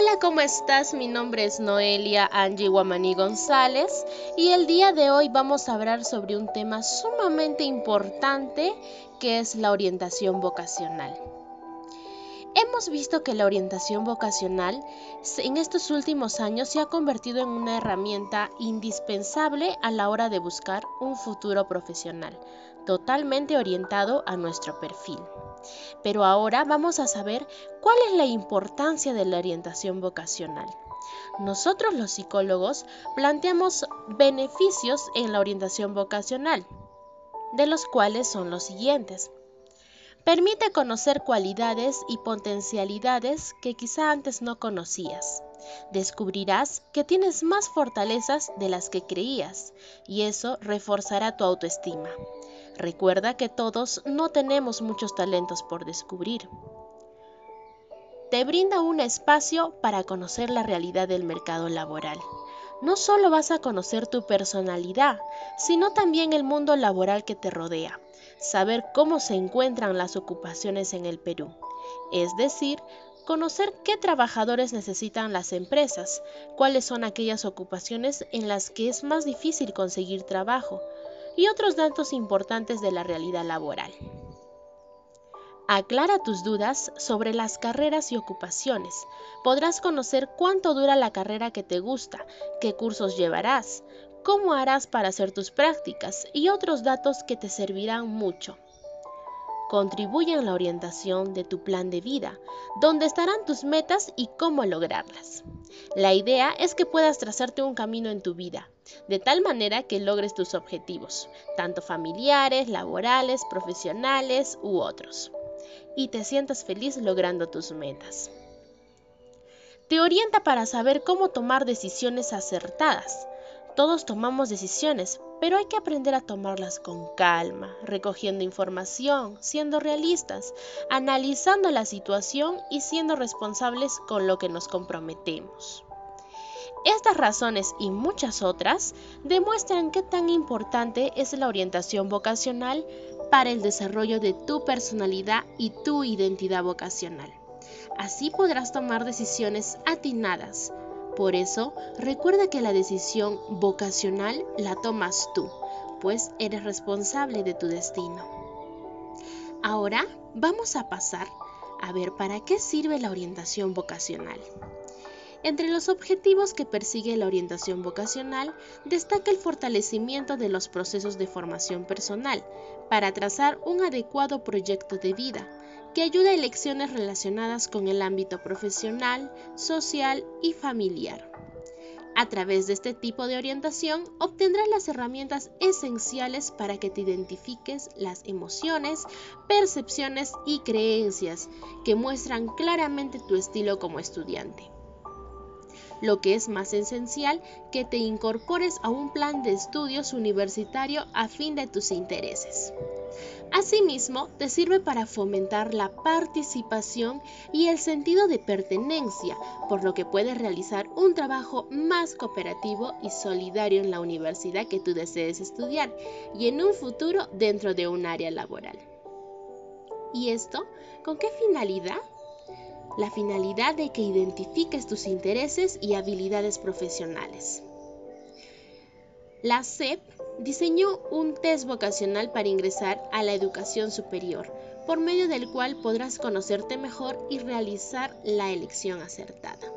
Hola, ¿cómo estás? Mi nombre es Noelia Angie Guamaní González y el día de hoy vamos a hablar sobre un tema sumamente importante que es la orientación vocacional. Hemos visto que la orientación vocacional en estos últimos años se ha convertido en una herramienta indispensable a la hora de buscar un futuro profesional, totalmente orientado a nuestro perfil. Pero ahora vamos a saber cuál es la importancia de la orientación vocacional. Nosotros los psicólogos planteamos beneficios en la orientación vocacional, de los cuales son los siguientes. Permite conocer cualidades y potencialidades que quizá antes no conocías. Descubrirás que tienes más fortalezas de las que creías y eso reforzará tu autoestima. Recuerda que todos no tenemos muchos talentos por descubrir. Te brinda un espacio para conocer la realidad del mercado laboral. No solo vas a conocer tu personalidad, sino también el mundo laboral que te rodea, saber cómo se encuentran las ocupaciones en el Perú, es decir, conocer qué trabajadores necesitan las empresas, cuáles son aquellas ocupaciones en las que es más difícil conseguir trabajo, y otros datos importantes de la realidad laboral. Aclara tus dudas sobre las carreras y ocupaciones. Podrás conocer cuánto dura la carrera que te gusta, qué cursos llevarás, cómo harás para hacer tus prácticas y otros datos que te servirán mucho. Contribuye en la orientación de tu plan de vida, donde estarán tus metas y cómo lograrlas. La idea es que puedas trazarte un camino en tu vida, de tal manera que logres tus objetivos, tanto familiares, laborales, profesionales u otros, y te sientas feliz logrando tus metas. Te orienta para saber cómo tomar decisiones acertadas, todos tomamos decisiones, pero hay que aprender a tomarlas con calma, recogiendo información, siendo realistas, analizando la situación y siendo responsables con lo que nos comprometemos. Estas razones y muchas otras demuestran qué tan importante es la orientación vocacional para el desarrollo de tu personalidad y tu identidad vocacional. Así podrás tomar decisiones atinadas, por eso, recuerda que la decisión vocacional la tomas tú, pues eres responsable de tu destino. Ahora vamos a pasar a ver para qué sirve la orientación vocacional. Entre los objetivos que persigue la orientación vocacional destaca el fortalecimiento de los procesos de formación personal para trazar un adecuado proyecto de vida, que ayuda a elecciones relacionadas con el ámbito profesional, social y familiar. A través de este tipo de orientación obtendrás las herramientas esenciales para que te identifiques las emociones, percepciones y creencias que muestran claramente tu estilo como estudiante lo que es más esencial que te incorpores a un plan de estudios universitario a fin de tus intereses. Asimismo, te sirve para fomentar la participación y el sentido de pertenencia, por lo que puedes realizar un trabajo más cooperativo y solidario en la universidad que tú desees estudiar y en un futuro dentro de un área laboral. ¿Y esto con qué finalidad? La finalidad de que identifiques tus intereses y habilidades profesionales. La SEP diseñó un test vocacional para ingresar a la educación superior, por medio del cual podrás conocerte mejor y realizar la elección acertada.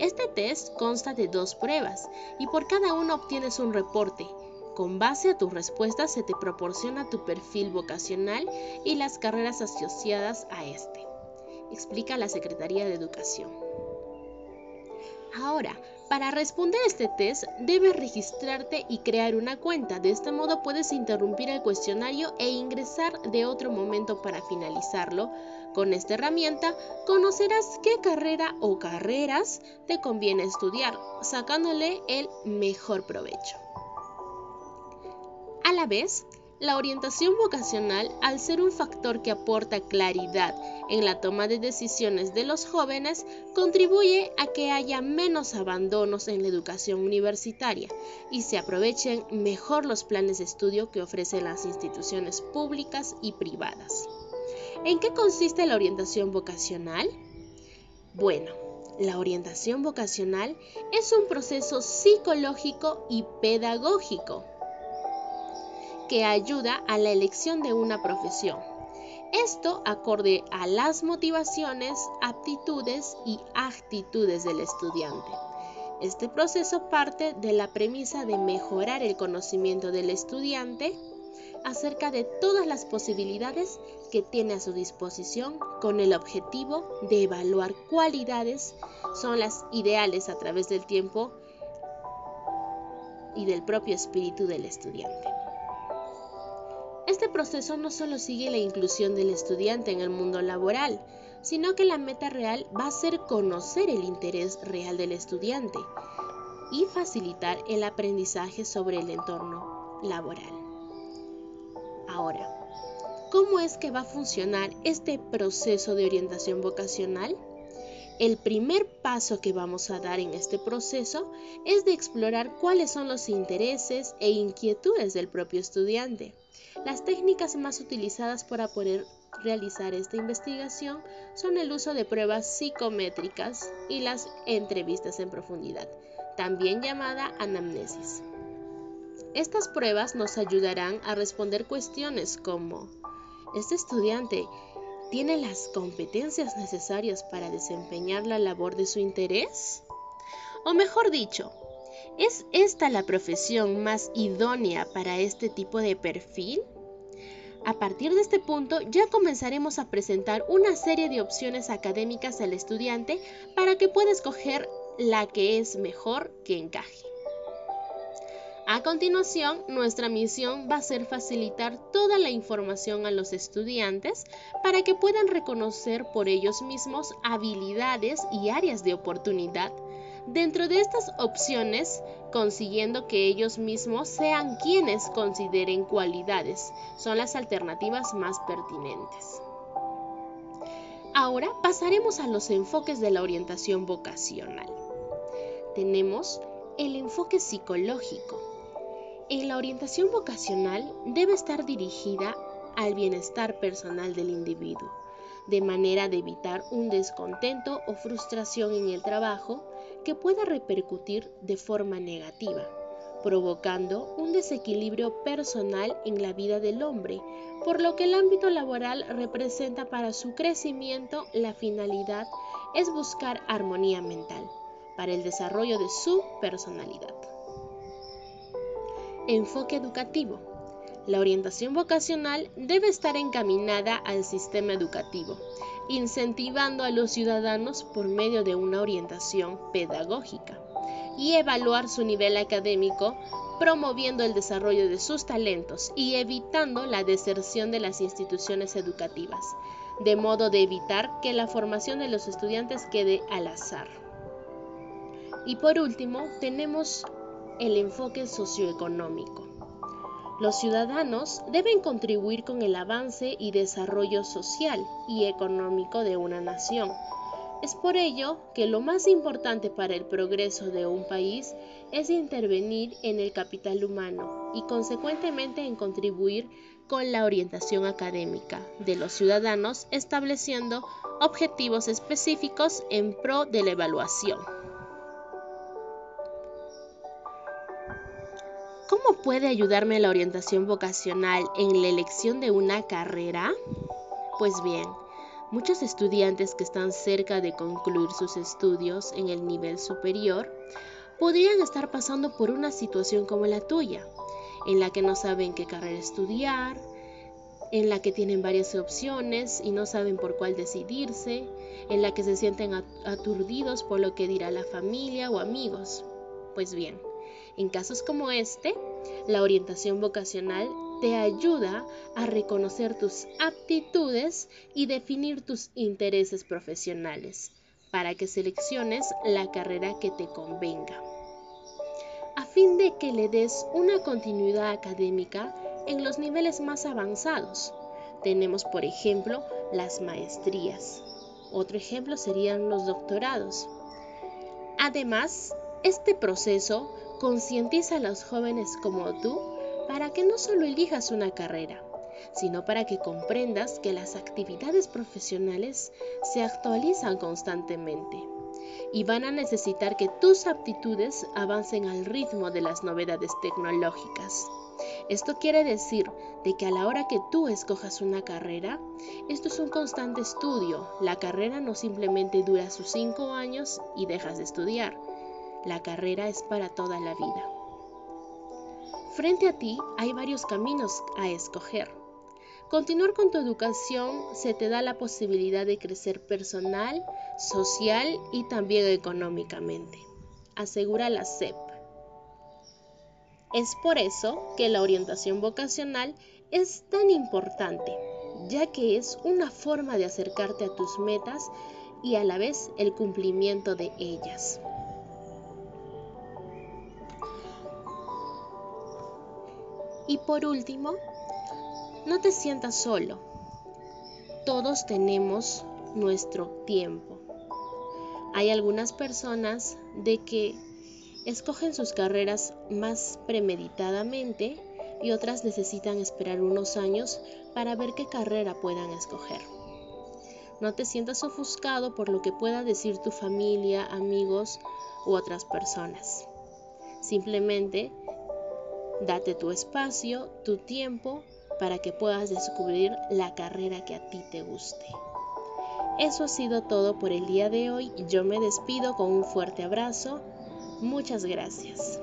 Este test consta de dos pruebas y por cada una obtienes un reporte. Con base a tus respuestas se te proporciona tu perfil vocacional y las carreras asociadas a este, explica la Secretaría de Educación. Ahora, para responder este test, debes registrarte y crear una cuenta. De este modo puedes interrumpir el cuestionario e ingresar de otro momento para finalizarlo. Con esta herramienta conocerás qué carrera o carreras te conviene estudiar, sacándole el mejor provecho. A la vez, la orientación vocacional, al ser un factor que aporta claridad en la toma de decisiones de los jóvenes, contribuye a que haya menos abandonos en la educación universitaria y se aprovechen mejor los planes de estudio que ofrecen las instituciones públicas y privadas. ¿En qué consiste la orientación vocacional? Bueno, La orientación vocacional es un proceso psicológico y pedagógico que ayuda a la elección de una profesión. Esto acorde a las motivaciones, aptitudes y actitudes del estudiante. Este proceso parte de la premisa de mejorar el conocimiento del estudiante acerca de todas las posibilidades que tiene a su disposición con el objetivo de evaluar cualidades son las ideales a través del tiempo y del propio espíritu del estudiante. Este proceso no solo sigue la inclusión del estudiante en el mundo laboral, sino que la meta real va a ser conocer el interés real del estudiante y facilitar el aprendizaje sobre el entorno laboral. Ahora, ¿cómo es que va a funcionar este proceso de orientación vocacional? El primer paso que vamos a dar en este proceso es de explorar cuáles son los intereses e inquietudes del propio estudiante. Las técnicas más utilizadas para poder realizar esta investigación son el uso de pruebas psicométricas y las entrevistas en profundidad, también llamada anamnesis. Estas pruebas nos ayudarán a responder cuestiones como, ¿este estudiante tiene las competencias necesarias para desempeñar la labor de su interés? O mejor dicho, ¿es esta la profesión más idónea para este tipo de perfil? A partir de este punto ya comenzaremos a presentar una serie de opciones académicas al estudiante para que pueda escoger la que es mejor que encaje. A continuación, nuestra misión va a ser facilitar toda la información a los estudiantes para que puedan reconocer por ellos mismos habilidades y áreas de oportunidad dentro de estas opciones, consiguiendo que ellos mismos sean quienes consideren cualidades. Son las alternativas más pertinentes. Ahora pasaremos a los enfoques de la orientación vocacional. Tenemos el enfoque psicológico, en la orientación vocacional debe estar dirigida al bienestar personal del individuo, de manera de evitar un descontento o frustración en el trabajo que pueda repercutir de forma negativa, provocando un desequilibrio personal en la vida del hombre, por lo que el ámbito laboral representa para su crecimiento la finalidad es buscar armonía mental para el desarrollo de su personalidad. Enfoque educativo. La orientación vocacional debe estar encaminada al sistema educativo, incentivando a los ciudadanos por medio de una orientación pedagógica y evaluar su nivel académico, promoviendo el desarrollo de sus talentos y evitando la deserción de las instituciones educativas, de modo de evitar que la formación de los estudiantes quede al azar. Y por último, tenemos el enfoque socioeconómico. Los ciudadanos deben contribuir con el avance y desarrollo social y económico de una nación. Es por ello que lo más importante para el progreso de un país es intervenir en el capital humano y consecuentemente en contribuir con la orientación académica de los ciudadanos estableciendo objetivos específicos en pro de la evaluación. ¿Cómo puede ayudarme la orientación vocacional en la elección de una carrera? Pues bien, muchos estudiantes que están cerca de concluir sus estudios en el nivel superior podrían estar pasando por una situación como la tuya, en la que no saben qué carrera estudiar, en la que tienen varias opciones y no saben por cuál decidirse, en la que se sienten aturdidos por lo que dirá la familia o amigos. Pues bien, en casos como este, la orientación vocacional te ayuda a reconocer tus aptitudes y definir tus intereses profesionales para que selecciones la carrera que te convenga, a fin de que le des una continuidad académica en los niveles más avanzados. Tenemos, por ejemplo, las maestrías. Otro ejemplo serían los doctorados. Además, este proceso concientiza a los jóvenes como tú para que no solo elijas una carrera, sino para que comprendas que las actividades profesionales se actualizan constantemente. y van a necesitar que tus aptitudes avancen al ritmo de las novedades tecnológicas. Esto quiere decir de que a la hora que tú escojas una carrera, esto es un constante estudio. La carrera no simplemente dura sus cinco años y dejas de estudiar. La carrera es para toda la vida. Frente a ti hay varios caminos a escoger. Continuar con tu educación se te da la posibilidad de crecer personal, social y también económicamente, asegura la CEP. Es por eso que la orientación vocacional es tan importante, ya que es una forma de acercarte a tus metas y a la vez el cumplimiento de ellas. Y por último, no te sientas solo. Todos tenemos nuestro tiempo. Hay algunas personas de que escogen sus carreras más premeditadamente y otras necesitan esperar unos años para ver qué carrera puedan escoger. No te sientas ofuscado por lo que pueda decir tu familia, amigos u otras personas. Simplemente date tu espacio, tu tiempo para que puedas descubrir la carrera que a ti te guste. Eso ha sido todo por el día de hoy. Yo me despido con un fuerte abrazo. Muchas gracias.